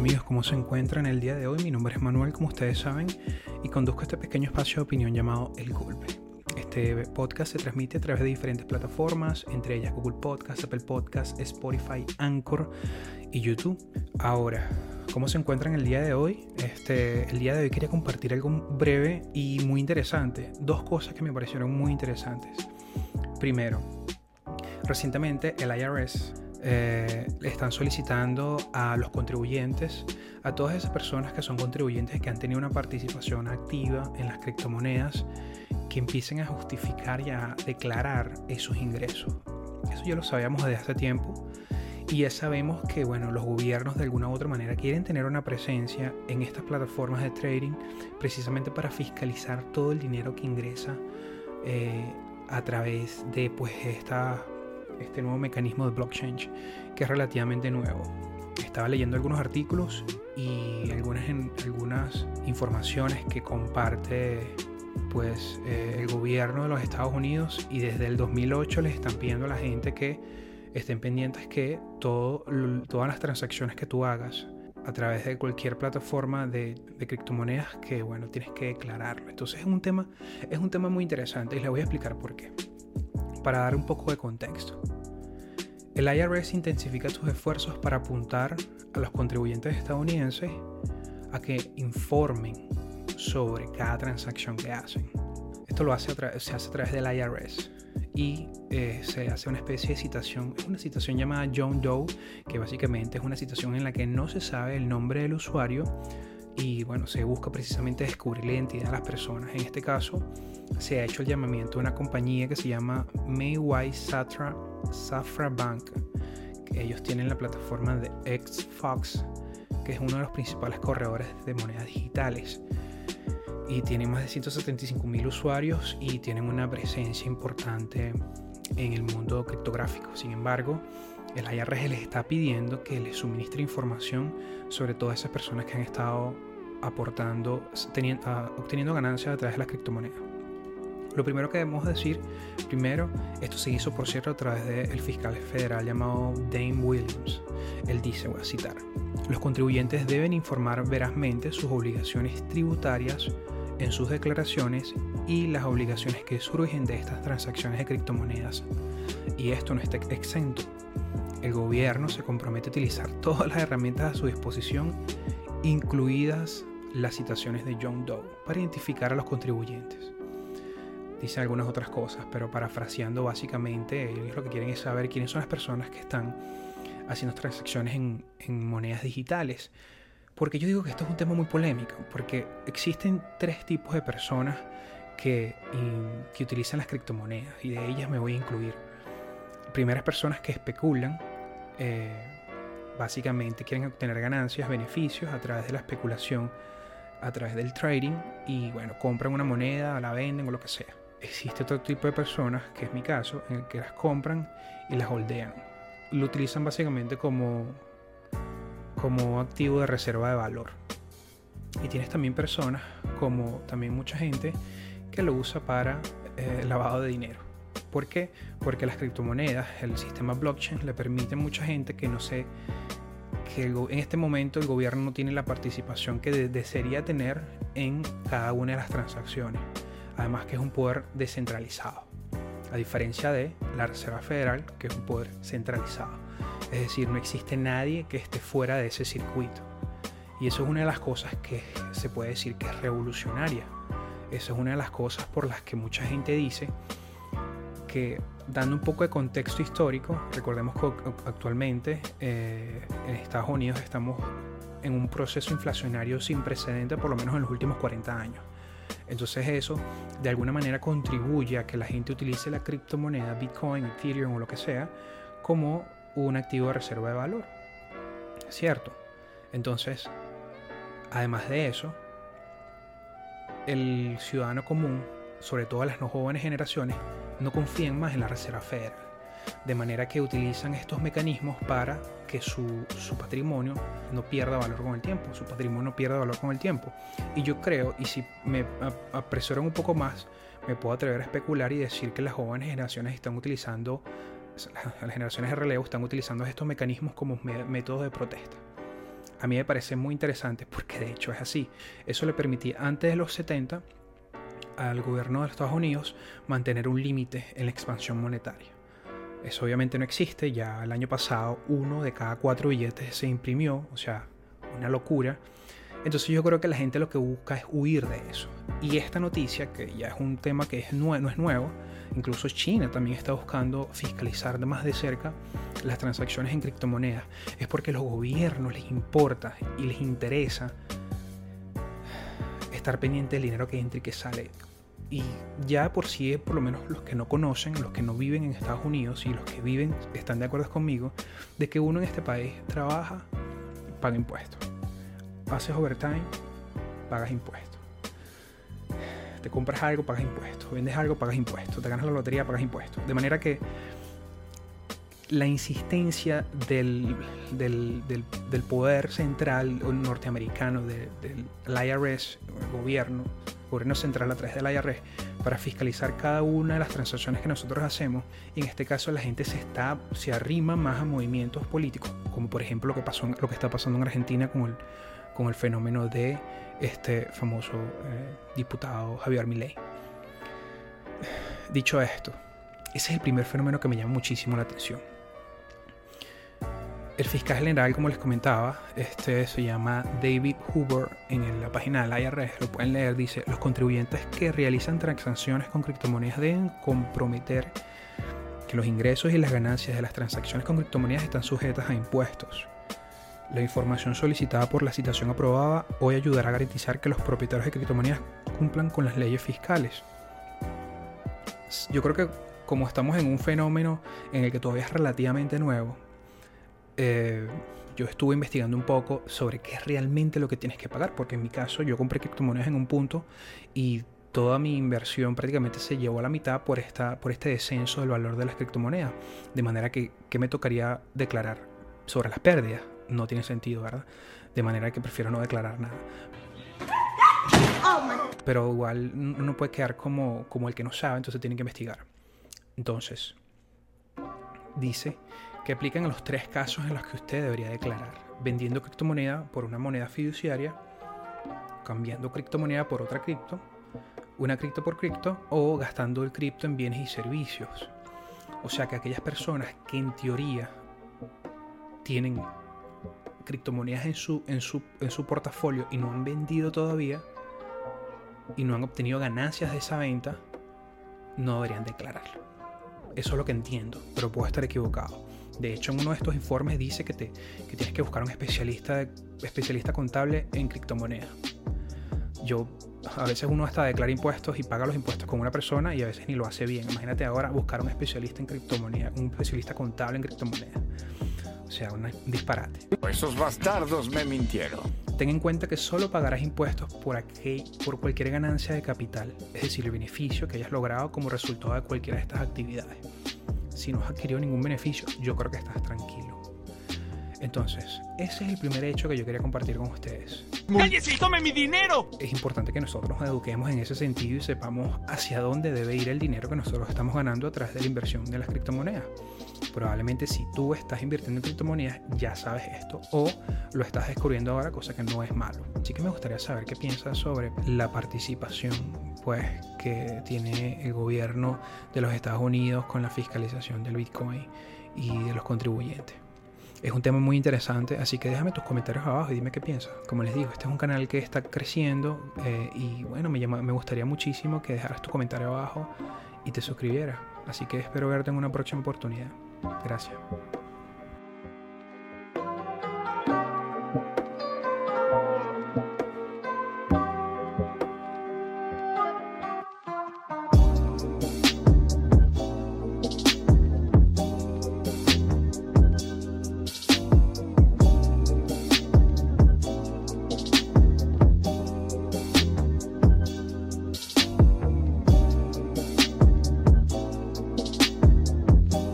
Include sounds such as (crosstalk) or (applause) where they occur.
amigos, ¿cómo se encuentran el día de hoy? Mi nombre es Manuel, como ustedes saben, y conduzco este pequeño espacio de opinión llamado El Golpe. Este podcast se transmite a través de diferentes plataformas, entre ellas Google Podcast, Apple Podcast, Spotify, Anchor y YouTube. Ahora, ¿cómo se encuentran el día de hoy? Este, el día de hoy quería compartir algo breve y muy interesante. Dos cosas que me parecieron muy interesantes. Primero, recientemente el IRS eh, están solicitando a los contribuyentes, a todas esas personas que son contribuyentes que han tenido una participación activa en las criptomonedas, que empiecen a justificar y a declarar esos ingresos. Eso ya lo sabíamos desde hace tiempo y ya sabemos que bueno, los gobiernos de alguna u otra manera quieren tener una presencia en estas plataformas de trading precisamente para fiscalizar todo el dinero que ingresa eh, a través de pues esta este nuevo mecanismo de blockchain que es relativamente nuevo. Estaba leyendo algunos artículos y algunas, algunas informaciones que comparte pues eh, el gobierno de los Estados Unidos y desde el 2008 les están pidiendo a la gente que estén pendientes que todo, todas las transacciones que tú hagas a través de cualquier plataforma de, de, criptomonedas que bueno tienes que declararlo entonces es un tema es un tema muy interesante y les voy a explicar por qué para dar un poco de contexto. El IRS intensifica sus esfuerzos para apuntar a los contribuyentes estadounidenses a que informen sobre cada transacción que hacen. Esto lo hace se hace a través del IRS y eh, se hace una especie de citación, una citación llamada John Doe, que básicamente es una citación en la que no se sabe el nombre del usuario y bueno, se busca precisamente descubrir la identidad de las personas. En este caso, se ha hecho el llamamiento a una compañía que se llama Mayway Satra Safra Bank. Ellos tienen la plataforma de XFox, que es uno de los principales corredores de monedas digitales. Y tienen más de 175 mil usuarios y tienen una presencia importante en el mundo criptográfico. Sin embargo, el IRS les está pidiendo que les suministre información sobre todas esas personas que han estado aportando, teniendo, obteniendo ganancias a través de las criptomonedas. Lo primero que debemos decir, primero, esto se hizo por cierto a través del fiscal federal llamado Dane Williams. Él dice, voy a citar, los contribuyentes deben informar verazmente sus obligaciones tributarias en sus declaraciones y las obligaciones que surgen de estas transacciones de criptomonedas. Y esto no está exento. El gobierno se compromete a utilizar (laughs) todas las herramientas a su disposición, incluidas las citaciones de John Doe, para identificar a los contribuyentes dice algunas otras cosas, pero parafraseando básicamente, ellos lo que quieren es saber quiénes son las personas que están haciendo transacciones en, monedas digitales. Porque yo digo que esto es un tema muy polémico, porque existen tres tipos de personas que, que utilizan las criptomonedas, y de ellas me voy a incluir. Primeras personas que especulan, eh, básicamente quieren obtener ganancias, beneficios a través de la especulación, a través del trading, y bueno, compran una moneda, la venden o lo que sea existe otro tipo de personas, que es mi caso, en el que las compran y las holdean. Lo utilizan básicamente como, como activo de reserva de valor. Y tienes también personas, como también mucha gente, que lo usa para eh, lavado de dinero. ¿Por qué? Porque las criptomonedas, el sistema blockchain, le permite a mucha gente que no sé, que en este momento el gobierno no tiene la participación que desearía tener en cada una de las transacciones además que es un poder descentralizado, a diferencia de la Reserva Federal, que es un poder centralizado. Es decir, no existe nadie que esté fuera de ese circuito. Y eso es una de las cosas que se puede decir que es revolucionaria. Eso es una de las cosas por las que mucha gente dice que, dando un poco de contexto histórico, recordemos que actualmente eh, en Estados Unidos estamos en un proceso inflacionario sin precedente, por lo menos en los últimos 40 años. Entonces eso de alguna manera contribuye a que la gente utilice la criptomoneda, Bitcoin, Ethereum o lo que sea, como un activo de reserva de valor. ¿Cierto? Entonces, además de eso, el ciudadano común, sobre todo las no jóvenes generaciones, no confían más en la Reserva Federal de manera que utilizan estos mecanismos para que su, patrimonio no pierda valor con el tiempo, su patrimonio no pierda valor con el tiempo. Y yo creo, y si me apresuran un poco más, me puedo atrever a especular y decir que las jóvenes generaciones están utilizando, las generaciones de relevo están utilizando estos mecanismos como métodos de protesta. a mí me parece muy interesante porque de hecho es así. Eso le permitía antes de los 70 al gobierno de los Estados Unidos mantener un límite en la expansión monetaria. Eso obviamente no existe, ya el año pasado uno de cada cuatro billetes se imprimió, o sea, una locura. Entonces yo creo que la gente lo que busca es huir de eso. Y esta noticia, que ya es un tema que es no es nuevo, incluso China también está buscando fiscalizar más de cerca las transacciones en criptomonedas, es porque los gobiernos les importa y les interesa estar pendiente del dinero que entra y que sale y ya por sí, por lo menos los que no conocen, los que no viven en Estados Unidos y los que viven están de acuerdo conmigo, de que uno en este país trabaja, paga impuestos. Haces overtime, pagas impuestos. Te compras algo, pagas impuestos. Vendes algo, pagas impuestos. Te ganas la lotería, pagas impuestos. De manera que la insistencia del, del, poder central norteamericano, del, del IRS, el gobierno, gobierno central a través de la IRS para fiscalizar cada una de las transacciones que nosotros hacemos. Y en este caso la gente se está se arrima más a movimientos políticos, como por ejemplo lo que pasó lo que está pasando en Argentina con el con el fenómeno de este famoso eh, diputado Javier Milei. Dicho esto, ese es el primer fenómeno que me llama muchísimo la atención. El fiscal general, como les comentaba, este se llama David Hoover en la página del IRS, lo pueden leer, dice, los contribuyentes que realizan transacciones con criptomonedas deben comprometer que los ingresos y las ganancias de las transacciones con criptomonedas están sujetas a impuestos. La información solicitada por la citación aprobada hoy ayudará a garantizar que los propietarios de criptomonedas cumplan con las leyes fiscales. Yo creo que como estamos en un fenómeno en el que todavía es relativamente nuevo, eh, yo estuve investigando un poco sobre qué es realmente lo que tienes que pagar, porque en mi caso yo compré criptomonedas en un punto y toda mi inversión prácticamente se llevó a la mitad por, esta, por este descenso del valor de las criptomonedas. De manera que, ¿qué me tocaría declarar sobre las pérdidas? No tiene sentido, ¿verdad? De manera que prefiero no declarar nada. Pero igual uno puede quedar como, como el que no sabe, entonces tiene que investigar. Entonces, dice que aplican a los tres casos en los que usted debería declarar. Vendiendo criptomoneda por una moneda fiduciaria, cambiando criptomoneda por otra cripto, una cripto por cripto o gastando el cripto en bienes y servicios. O sea que aquellas personas que en teoría tienen criptomonedas en su, en su, en su portafolio y no han vendido todavía y no han obtenido ganancias de esa venta, no deberían declararlo. Eso es lo que entiendo, pero puedo estar equivocado. De hecho, en uno de estos informes dice que, te, que tienes que buscar un especialista, especialista contable en criptomonedas. Yo, a veces uno hasta declara impuestos y paga los impuestos con una persona y a veces ni lo hace bien. Imagínate ahora buscar un especialista en criptomonedas, un especialista contable en criptomonedas. O sea, un disparate. Esos bastardos me mintieron. Ten en cuenta que solo pagarás impuestos por, aquel, por cualquier ganancia de capital, es decir, el beneficio que hayas logrado como resultado de cualquiera de estas actividades si no has adquirido ningún beneficio, yo creo que estás tranquilo. Entonces, ese es el primer hecho que yo quería compartir con ustedes. ¡Cállese y tome mi dinero! Es importante que nosotros nos eduquemos en ese sentido y sepamos hacia dónde debe ir el dinero que nosotros estamos ganando a través de la inversión de las criptomonedas. Probablemente si tú estás invirtiendo en criptomonedas ya sabes esto o lo estás descubriendo ahora, cosa que no es malo. Así que me gustaría saber qué piensas sobre la participación pues, que tiene el gobierno de los Estados Unidos con la fiscalización del Bitcoin y de los contribuyentes. Es un tema muy interesante, así que déjame tus comentarios abajo y dime qué piensas. Como les digo, este es un canal que está creciendo eh, y bueno, me, me gustaría muchísimo que dejaras tu comentario abajo y te suscribieras. Así que espero verte en una próxima oportunidad. Gracias.